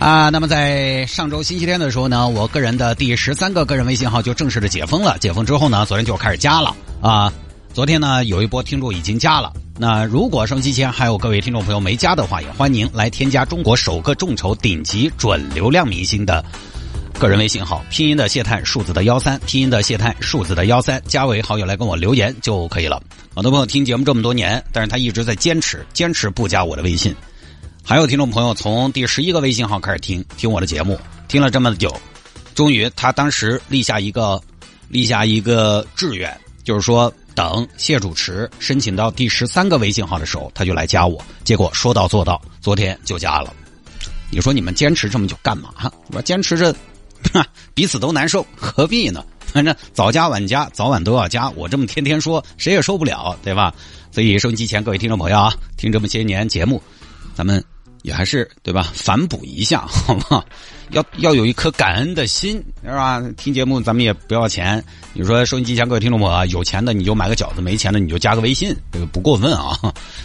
啊，那么在上周星期天的时候呢，我个人的第十三个个人微信号就正式的解封了。解封之后呢，昨天就开始加了啊。昨天呢，有一波听众已经加了。那如果收机前还有各位听众朋友没加的话，也欢迎来添加中国首个众筹顶级准流量明星的个人微信号，拼音的谢探，数字的幺三，拼音的谢探，数字的幺三，加为好友来跟我留言就可以了。很多朋友听节目这么多年，但是他一直在坚持，坚持不加我的微信。还有听众朋友从第十一个微信号开始听听我的节目，听了这么久，终于他当时立下一个立下一个志愿，就是说等谢主持申请到第十三个微信号的时候，他就来加我。结果说到做到，昨天就加了。你说你们坚持这么久干嘛？我坚持着，彼此都难受，何必呢？反正早加晚加，早晚都要加。我这么天天说，谁也受不了，对吧？所以收音机前各位听众朋友啊，听这么些年节目，咱们。也还是对吧？反哺一下，好吗？要要有一颗感恩的心，是吧？听节目咱们也不要钱。你说收音机前各位听众朋友啊，有钱的你就买个饺子，没钱的你就加个微信，这个不过分啊。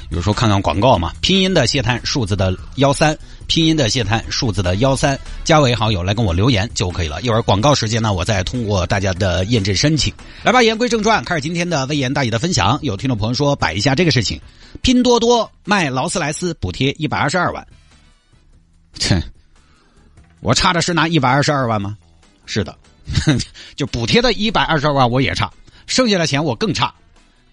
有时候看看广告嘛，拼音的谢探，数字的幺三，拼音的谢探，数字的幺三，加为好友来跟我留言就可以了。一会儿广告时间呢，我再通过大家的验证申请。来吧，言归正传，开始今天的微言大义的分享。有听众朋友说摆一下这个事情，拼多多卖劳斯莱斯补贴一百二十二万。切，我差的是那一百二十二万吗？是的，就补贴的一百二十二万我也差，剩下的钱我更差。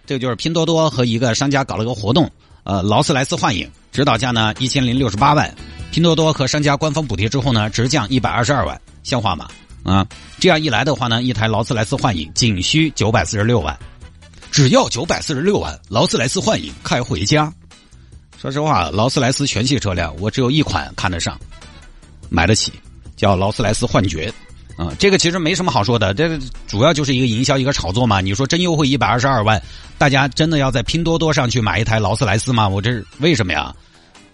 这个就是拼多多和一个商家搞了个活动，呃，劳斯莱斯幻影指导价呢一千零六十八万，拼多多和商家官方补贴之后呢，直降一百二十二万，像话吗？啊，这样一来的话呢，一台劳斯莱斯幻影仅需九百四十六万，只要九百四十六万，劳斯莱斯幻影开回家。说实话，劳斯莱斯全系车辆我只有一款看得上，买得起，叫劳斯莱斯幻觉，啊，这个其实没什么好说的，这个主要就是一个营销一个炒作嘛。你说真优惠一百二十二万，大家真的要在拼多多上去买一台劳斯莱斯吗？我这是为什么呀？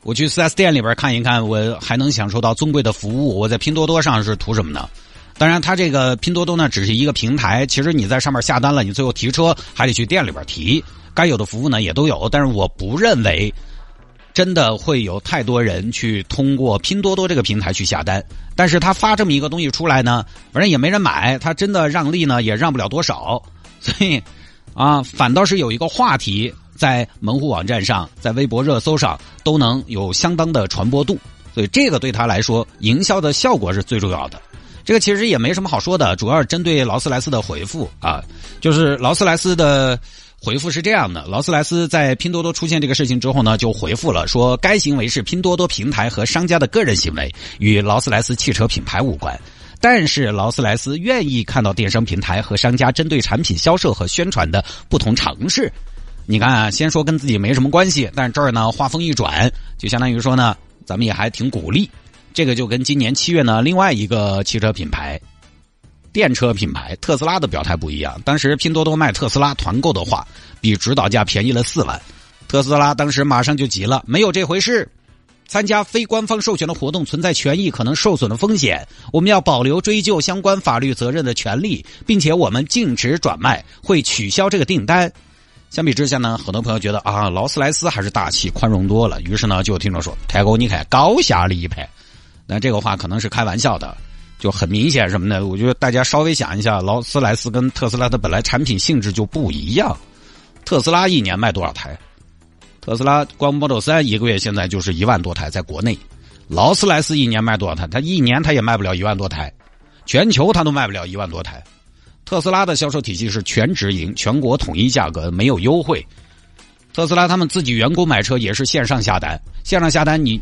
我去四 S 店里边看一看，我还能享受到尊贵的服务，我在拼多多上是图什么呢？当然，它这个拼多多呢只是一个平台，其实你在上面下单了，你最后提车还得去店里边提，该有的服务呢也都有，但是我不认为。真的会有太多人去通过拼多多这个平台去下单，但是他发这么一个东西出来呢，反正也没人买，他真的让利呢也让不了多少，所以啊，反倒是有一个话题在门户网站上，在微博热搜上都能有相当的传播度，所以这个对他来说营销的效果是最重要的。这个其实也没什么好说的，主要是针对劳斯莱斯的回复啊，就是劳斯莱斯的。回复是这样的：劳斯莱斯在拼多多出现这个事情之后呢，就回复了说，该行为是拼多多平台和商家的个人行为，与劳斯莱斯汽车品牌无关。但是劳斯莱斯愿意看到电商平台和商家针对产品销售和宣传的不同尝试。你看啊，先说跟自己没什么关系，但这儿呢，话锋一转，就相当于说呢，咱们也还挺鼓励。这个就跟今年七月呢，另外一个汽车品牌。电车品牌特斯拉的表态不一样。当时拼多多卖特斯拉团购的话，比指导价便宜了四万。特斯拉当时马上就急了，没有这回事。参加非官方授权的活动存在权益可能受损的风险，我们要保留追究相关法律责任的权利，并且我们禁止转卖，会取消这个订单。相比之下呢，很多朋友觉得啊，劳斯莱斯还是大气宽容多了。于是呢，就听众说：“泰哥，你看高下立判。”那这个话可能是开玩笑的。就很明显什么呢？我觉得大家稍微想一下，劳斯莱斯跟特斯拉的本来产品性质就不一样。特斯拉一年卖多少台？特斯拉光 Model 三一个月现在就是一万多台，在国内。劳斯莱斯一年卖多少台？它一年它也卖不了一万多台，全球它都卖不了一万多台。特斯拉的销售体系是全直营，全国统一价格，没有优惠。特斯拉他们自己员工买车也是线上下单，线上下单你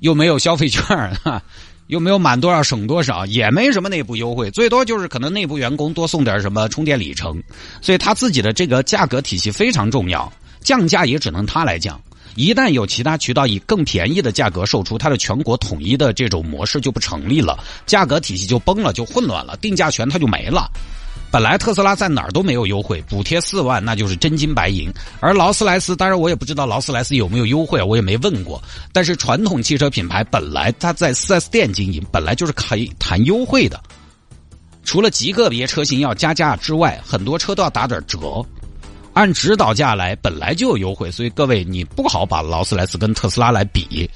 又没有消费券哈。又没有满多少省多少，也没什么内部优惠，最多就是可能内部员工多送点什么充电里程，所以他自己的这个价格体系非常重要，降价也只能他来降。一旦有其他渠道以更便宜的价格售出，他的全国统一的这种模式就不成立了，价格体系就崩了，就混乱了，定价权它就没了。本来特斯拉在哪儿都没有优惠，补贴四万那就是真金白银。而劳斯莱斯，当然我也不知道劳斯莱斯有没有优惠，我也没问过。但是传统汽车品牌本来它在 4S 店经营，本来就是可以谈优惠的。除了极个别车型要加价之外，很多车都要打点折。按指导价来，本来就有优惠，所以各位你不好把劳斯莱斯跟特斯拉来比。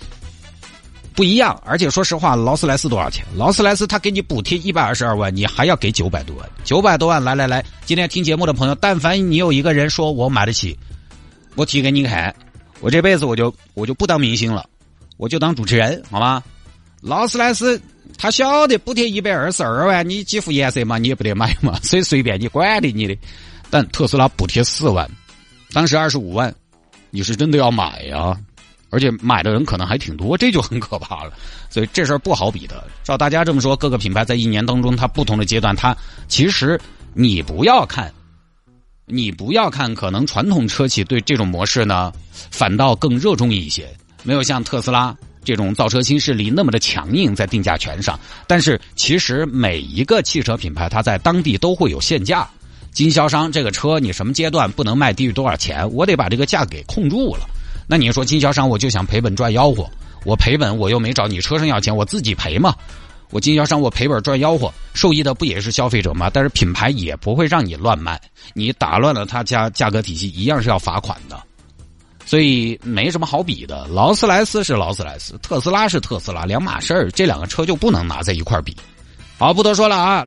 不一样，而且说实话，劳斯莱斯多少钱？劳斯莱斯他给你补贴一百二十二万，你还要给九百多万，九百多万，来来来，今天听节目的朋友，但凡你有一个人说我买得起，我提给你看，我这辈子我就我就不当明星了，我就当主持人，好吗？劳斯莱斯他晓得补贴一百二十二万，你几副颜色嘛，你也不得买嘛，所以随便你管的你的。但特斯拉补贴四万，当时二十五万，你是真的要买呀？而且买的人可能还挺多，这就很可怕了。所以这事儿不好比的。照大家这么说，各个品牌在一年当中，它不同的阶段，它其实你不要看，你不要看，可能传统车企对这种模式呢，反倒更热衷一些，没有像特斯拉这种造车新势力那么的强硬在定价权上。但是其实每一个汽车品牌，它在当地都会有限价，经销商这个车你什么阶段不能卖低于多少钱，我得把这个价给控住了。那你说经销商我就想赔本赚吆喝，我赔本我又没找你车上要钱，我自己赔嘛。我经销商我赔本赚吆喝，受益的不也是消费者吗？但是品牌也不会让你乱卖，你打乱了他家价格体系，一样是要罚款的。所以没什么好比的，劳斯莱斯是劳斯莱斯，特斯拉是特斯拉，两码事儿，这两个车就不能拿在一块儿比。好，不多说了啊。